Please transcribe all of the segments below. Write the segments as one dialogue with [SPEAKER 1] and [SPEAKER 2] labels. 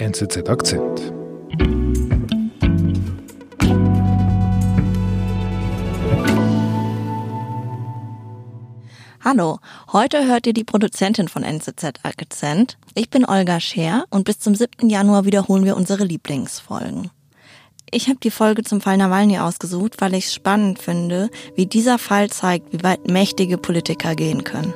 [SPEAKER 1] NZZ Akzent.
[SPEAKER 2] Hallo, heute hört ihr die Produzentin von NZZ Akzent. Ich bin Olga Scher und bis zum 7. Januar wiederholen wir unsere Lieblingsfolgen. Ich habe die Folge zum Fall Nawalny ausgesucht, weil ich es spannend finde, wie dieser Fall zeigt, wie weit mächtige Politiker gehen können.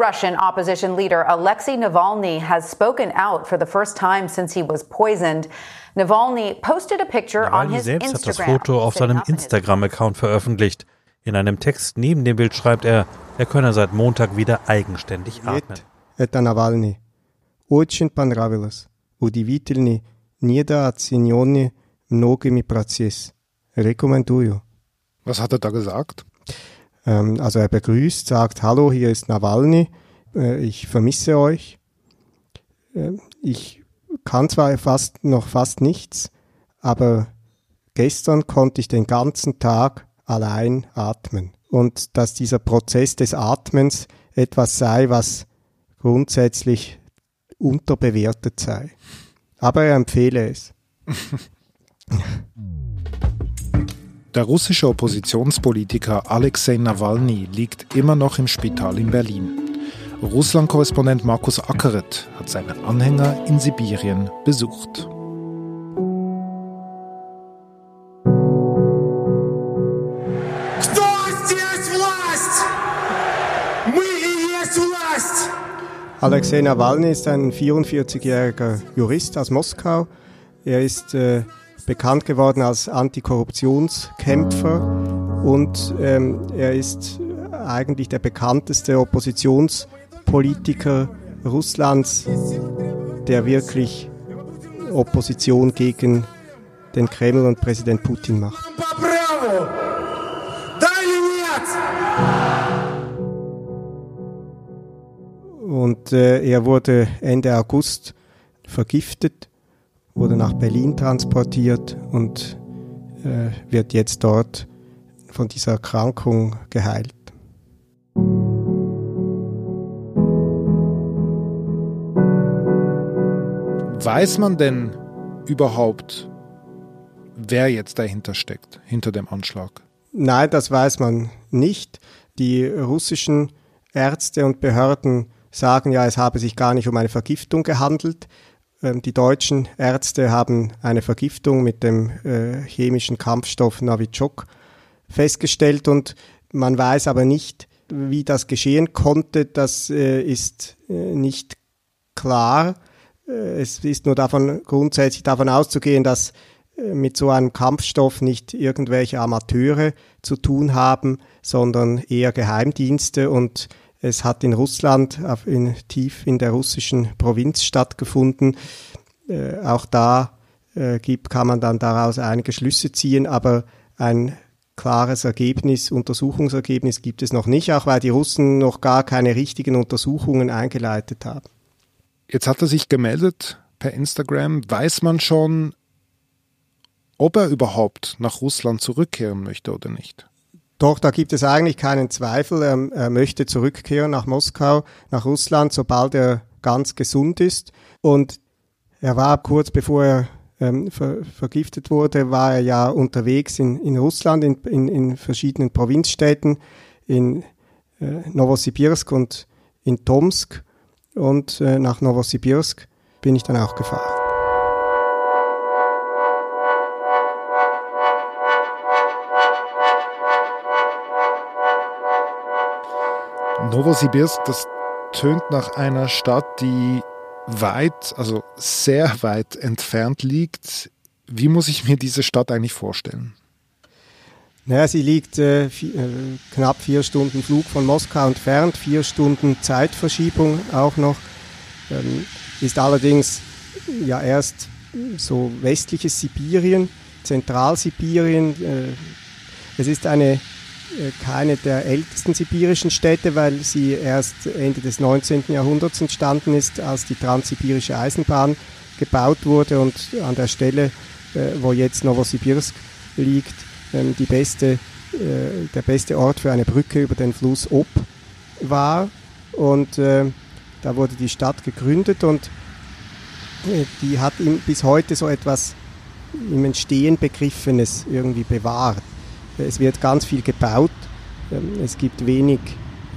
[SPEAKER 3] Russian opposition leader Alexei Navalny has spoken out for the first time since he was poisoned. Navalny posted a picture on
[SPEAKER 4] Nawalny
[SPEAKER 3] his
[SPEAKER 4] selbst hat das
[SPEAKER 3] Instagram.
[SPEAKER 4] Foto auf
[SPEAKER 3] sitting
[SPEAKER 4] seinem
[SPEAKER 3] up in his-
[SPEAKER 4] Instagram-Account veröffentlicht. In einem Text neben dem Bild schreibt er, er könne seit Montag wieder eigenständig atmen.
[SPEAKER 5] Это Навальный. Очень понравилось. Удивительный, недооцененный многими процесс. Рекомендую.
[SPEAKER 1] Was hat er da gesagt?
[SPEAKER 5] Ähm, also er begrüßt, sagt, hallo, hier ist Nawalny, äh, ich vermisse euch. Äh, ich kann zwar fast noch fast nichts, aber gestern konnte ich den ganzen Tag allein atmen. Und dass dieser Prozess des Atmens etwas sei, was grundsätzlich unterbewertet sei. Aber er empfehle es.
[SPEAKER 1] Der russische Oppositionspolitiker Alexei Nawalny liegt immer noch im Spital in Berlin. Russland-Korrespondent Markus Ackeret hat seine Anhänger in Sibirien besucht.
[SPEAKER 5] Alexei Nawalny ist ein 44-jähriger Jurist aus Moskau. Er ist äh, bekannt geworden als Antikorruptionskämpfer und ähm, er ist eigentlich der bekannteste Oppositionspolitiker Russlands, der wirklich Opposition gegen den Kreml und Präsident Putin macht. Und äh, er wurde Ende August vergiftet wurde nach Berlin transportiert und äh, wird jetzt dort von dieser Erkrankung geheilt.
[SPEAKER 1] Weiß man denn überhaupt, wer jetzt dahinter steckt, hinter dem Anschlag?
[SPEAKER 5] Nein, das weiß man nicht. Die russischen Ärzte und Behörden sagen ja, es habe sich gar nicht um eine Vergiftung gehandelt. Ähm, Die deutschen Ärzte haben eine Vergiftung mit dem äh, chemischen Kampfstoff Novichok festgestellt und man weiß aber nicht, wie das geschehen konnte. Das äh, ist äh, nicht klar. Es ist nur davon grundsätzlich davon auszugehen, dass mit so einem Kampfstoff nicht irgendwelche Amateure zu tun haben, sondern eher Geheimdienste und es hat in Russland, in, tief in der russischen Provinz stattgefunden. Äh, auch da äh, gibt, kann man dann daraus einige Schlüsse ziehen, aber ein klares Ergebnis, Untersuchungsergebnis gibt es noch nicht, auch weil die Russen noch gar keine richtigen Untersuchungen eingeleitet haben.
[SPEAKER 1] Jetzt hat er sich gemeldet per Instagram. Weiß man schon, ob er überhaupt nach Russland zurückkehren möchte oder nicht?
[SPEAKER 5] Doch, da gibt es eigentlich keinen Zweifel. Er, er möchte zurückkehren nach Moskau, nach Russland, sobald er ganz gesund ist. Und er war kurz bevor er ähm, ver, vergiftet wurde, war er ja unterwegs in, in Russland, in, in, in verschiedenen Provinzstädten, in äh, Novosibirsk und in Tomsk. Und äh, nach Novosibirsk bin ich dann auch gefahren.
[SPEAKER 1] Novosibirsk, das tönt nach einer Stadt, die weit, also sehr weit entfernt liegt. Wie muss ich mir diese Stadt eigentlich vorstellen?
[SPEAKER 5] Naja, sie liegt äh, vi- äh, knapp vier Stunden Flug von Moskau entfernt, vier Stunden Zeitverschiebung auch noch. Ähm, ist allerdings ja erst so westliches Sibirien, Zentralsibirien. Äh, es ist eine keine der ältesten sibirischen Städte, weil sie erst Ende des 19. Jahrhunderts entstanden ist, als die transsibirische Eisenbahn gebaut wurde und an der Stelle, äh, wo jetzt Novosibirsk liegt, ähm, die beste äh, der beste Ort für eine Brücke über den Fluss Ob war. Und äh, da wurde die Stadt gegründet und äh, die hat bis heute so etwas im Entstehen Begriffenes irgendwie bewahrt. Es wird ganz viel gebaut, ähm, es gibt wenig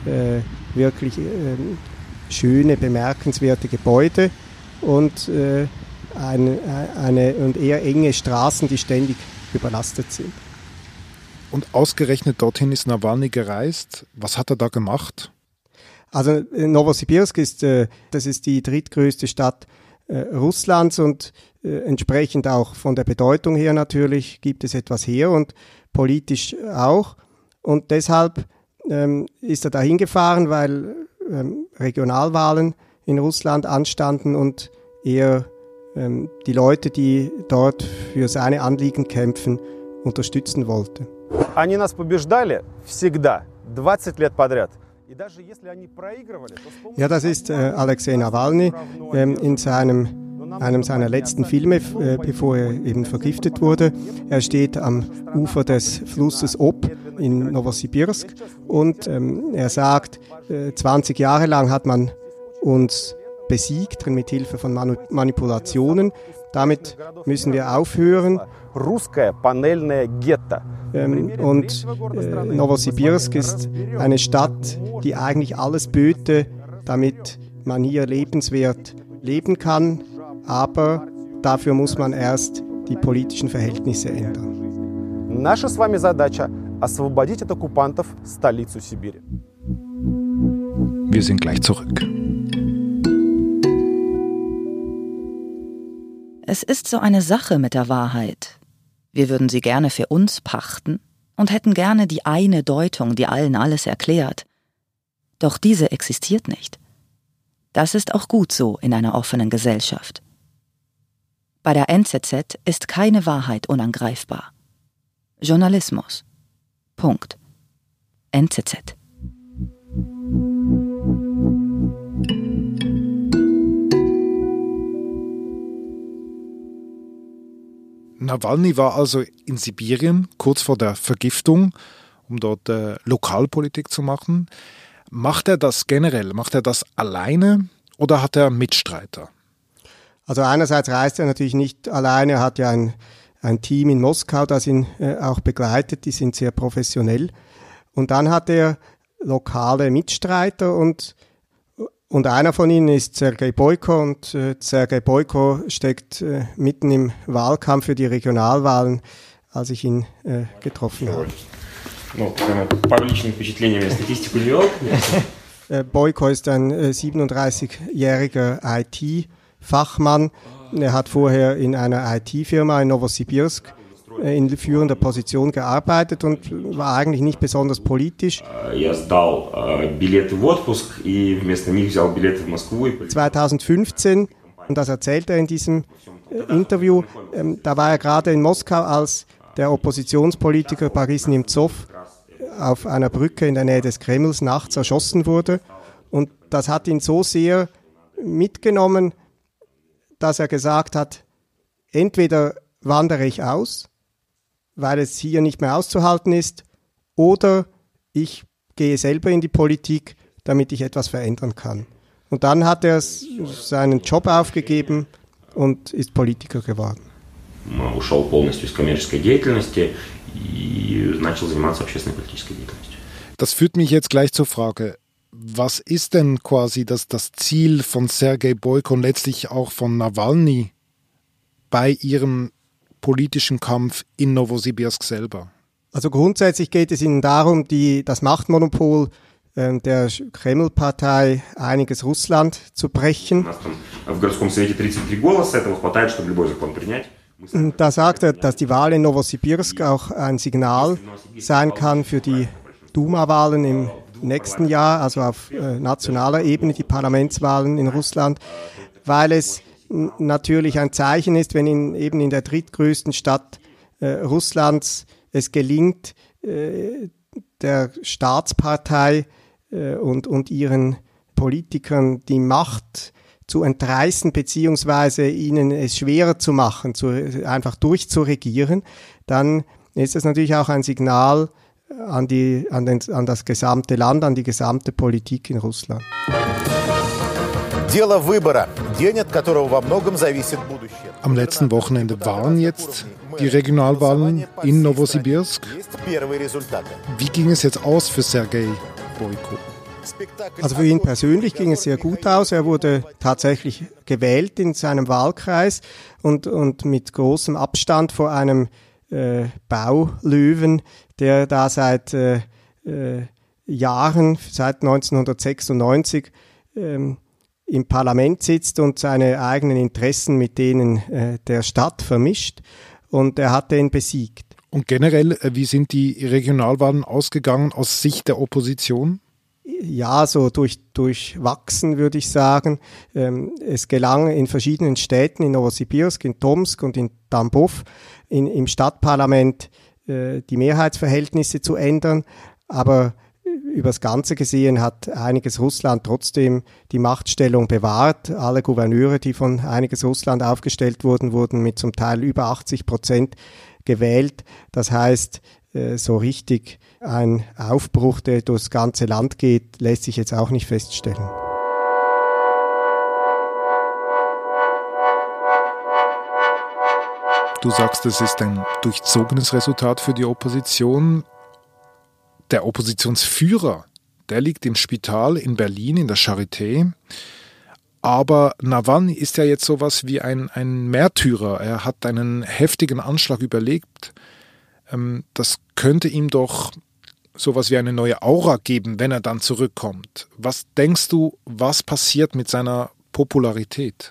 [SPEAKER 5] äh, wirklich äh, schöne, bemerkenswerte Gebäude und äh, eine, eine, und eher enge Straßen, die ständig überlastet sind.
[SPEAKER 1] Und ausgerechnet dorthin ist Nawalny gereist. Was hat er da gemacht?
[SPEAKER 5] Also äh, Novosibirsk ist, äh, das ist die drittgrößte Stadt äh, Russlands und äh, entsprechend auch von der Bedeutung her natürlich gibt es etwas her und politisch auch. Und deshalb ähm, ist er da hingefahren, weil ähm, Regionalwahlen in Russland anstanden und er ähm, die Leute, die dort für seine Anliegen kämpfen, unterstützen wollte.
[SPEAKER 6] Они нас побеждали всегда, 20 лет подряд.
[SPEAKER 5] Ja, das ist äh, Alexei Nawalny ähm, in seinem, einem seiner letzten Filme, äh, bevor er eben vergiftet wurde. Er steht am Ufer des Flusses Ob in Novosibirsk und ähm, er sagt, äh, 20 Jahre lang hat man uns besiegt mit Hilfe von Manu Manipulationen. Damit müssen wir aufhören. Ähm, und äh, Novosibirsk ist eine Stadt, die eigentlich alles böte, damit man hier lebenswert leben kann Aber dafür muss man erst die politischen Verhältnisse ändern.
[SPEAKER 6] Наша с вами задача освободить от оккупантов столицу Сибири.
[SPEAKER 1] Wir sind gleich zurück.
[SPEAKER 7] Es ist so eine Sache mit der Wahrheit. Wir würden sie gerne für uns pachten und hätten gerne die eine Deutung, die allen alles erklärt. Doch diese existiert nicht. Das ist auch gut so in einer offenen Gesellschaft. Bei der NZZ ist keine Wahrheit unangreifbar. Journalismus. Punkt. NZZ.
[SPEAKER 1] Nawalny war also in Sibirien kurz vor der Vergiftung, um dort äh, Lokalpolitik zu machen. Macht er das generell? Macht er das alleine oder hat er Mitstreiter?
[SPEAKER 5] Also einerseits reist er natürlich nicht alleine, er hat ja ein, ein Team in Moskau, das ihn äh, auch begleitet, die sind sehr professionell. Und dann hat er lokale Mitstreiter und und einer von ihnen ist Sergei Boyko und äh, Sergei Boyko steckt äh, mitten im Wahlkampf für die Regionalwahlen, als ich ihn äh, getroffen habe. Äh, Boyko ist ein 37-jähriger äh, IT-Fachmann. Er hat vorher in einer IT-Firma in Novosibirsk äh, in führender Position gearbeitet und war eigentlich nicht besonders politisch. 2015, und das erzählt er in diesem äh, Interview, ähm, da war er gerade in Moskau, als der Oppositionspolitiker Boris Nemtsov auf einer Brücke in der Nähe des Kremls nachts erschossen wurde. Und das hat ihn so sehr mitgenommen, dass er gesagt hat, entweder wandere ich aus weil es hier nicht mehr auszuhalten ist, oder ich gehe selber in die Politik, damit ich etwas verändern kann. Und dann hat er seinen Job aufgegeben und ist Politiker geworden.
[SPEAKER 1] Das führt mich jetzt gleich zur Frage, was ist denn quasi das, das Ziel von Sergei Boyko und letztlich auch von Nawalny bei ihrem politischen Kampf in Novosibirsk selber?
[SPEAKER 5] Also grundsätzlich geht es ihnen darum, die, das Machtmonopol äh, der Kreml-Partei Einiges Russland zu brechen. Da sagt er, dass die Wahl in Novosibirsk auch ein Signal sein kann für die Duma-Wahlen im nächsten Jahr, also auf äh, nationaler Ebene, die Parlamentswahlen in Russland, weil es natürlich ein Zeichen ist, wenn in, eben in der drittgrößten Stadt äh, Russlands es gelingt, äh, der Staatspartei äh, und, und ihren Politikern die Macht zu entreißen, beziehungsweise ihnen es schwerer zu machen, zu, einfach durchzuregieren, dann ist das natürlich auch ein Signal an, die, an, den, an das gesamte Land, an die gesamte Politik in Russland.
[SPEAKER 1] Am letzten Wochenende waren jetzt die Regionalwahlen in Novosibirsk. Wie ging es jetzt aus für Sergei Boyko?
[SPEAKER 5] Also für ihn persönlich ging es sehr gut aus. Er wurde tatsächlich gewählt in seinem Wahlkreis und, und mit großem Abstand vor einem äh, Baulöwen, der da seit äh, äh, Jahren, seit 1996, ähm, im Parlament sitzt und seine eigenen Interessen mit denen äh, der Stadt vermischt. Und er hat den besiegt.
[SPEAKER 1] Und generell, äh, wie sind die Regionalwahlen ausgegangen aus Sicht der Opposition?
[SPEAKER 5] Ja, so durch, durchwachsen würde ich sagen. Ähm, es gelang in verschiedenen Städten, in Novosibirsk, in Tomsk und in Tambov, in, im Stadtparlament äh, die Mehrheitsverhältnisse zu ändern. Aber übers Ganze gesehen hat einiges Russland trotzdem die Machtstellung bewahrt. Alle Gouverneure, die von einiges Russland aufgestellt wurden, wurden mit zum Teil über 80 Prozent gewählt. Das heißt, äh, so richtig ein Aufbruch, der durchs ganze Land geht, lässt sich jetzt auch nicht feststellen.
[SPEAKER 1] Du sagst, es ist ein durchzogenes Resultat für die Opposition. Der Oppositionsführer, der liegt im Spital in Berlin in der Charité. Aber Nawalny ist ja jetzt sowas wie ein, ein Märtyrer. Er hat einen heftigen Anschlag überlebt. Ähm, das könnte ihm doch sowas wie eine neue Aura geben, wenn er dann zurückkommt. Was denkst du, was passiert mit seiner Popularität?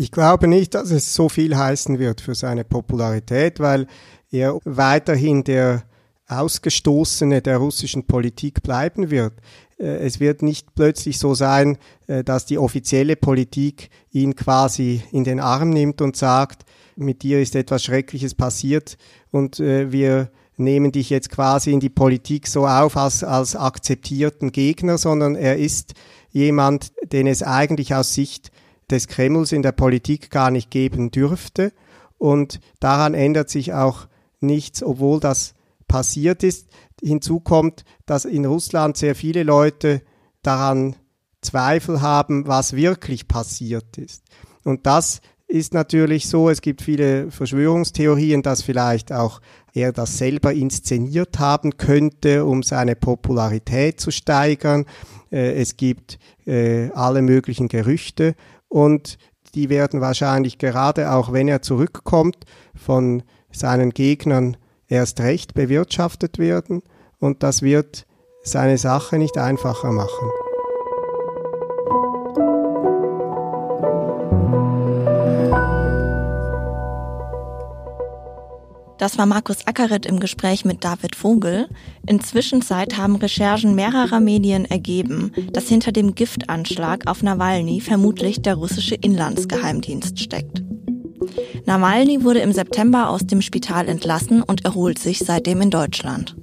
[SPEAKER 5] Ich glaube nicht, dass es so viel heißen wird für seine Popularität, weil er weiterhin der Ausgestoßene der russischen Politik bleiben wird. Äh, es wird nicht plötzlich so sein, äh, dass die offizielle Politik ihn quasi in den Arm nimmt und sagt, mit dir ist etwas Schreckliches passiert und äh, wir nehmen dich jetzt quasi in die Politik so auf als, als akzeptierten Gegner, sondern er ist jemand, den es eigentlich aus Sicht des Kremls in der Politik gar nicht geben dürfte. Und daran ändert sich auch nichts, obwohl das passiert ist. Hinzu kommt, dass in Russland sehr viele Leute daran Zweifel haben, was wirklich passiert ist. Und das ist natürlich so, es gibt viele Verschwörungstheorien, dass vielleicht auch er das selber inszeniert haben könnte, um seine Popularität zu steigern. Äh, es gibt äh, alle möglichen Gerüchte und die werden wahrscheinlich gerade auch, wenn er zurückkommt, von seinen Gegnern erst recht bewirtschaftet werden und das wird seine Sache nicht einfacher machen.
[SPEAKER 2] Das war Markus Ackeret im Gespräch mit David Vogel. Inzwischen haben Recherchen mehrerer Medien ergeben, dass hinter dem Giftanschlag auf Nawalny vermutlich der russische Inlandsgeheimdienst steckt. Nawalny wurde im September aus dem Spital entlassen und erholt sich seitdem in Deutschland.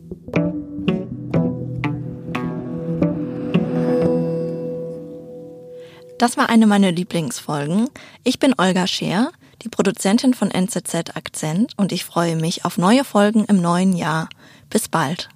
[SPEAKER 2] Das war eine meiner Lieblingsfolgen. Ich bin Olga Scheer die Produzentin von NZZ Akzent und ich freue mich auf neue Folgen im neuen Jahr. Bis bald.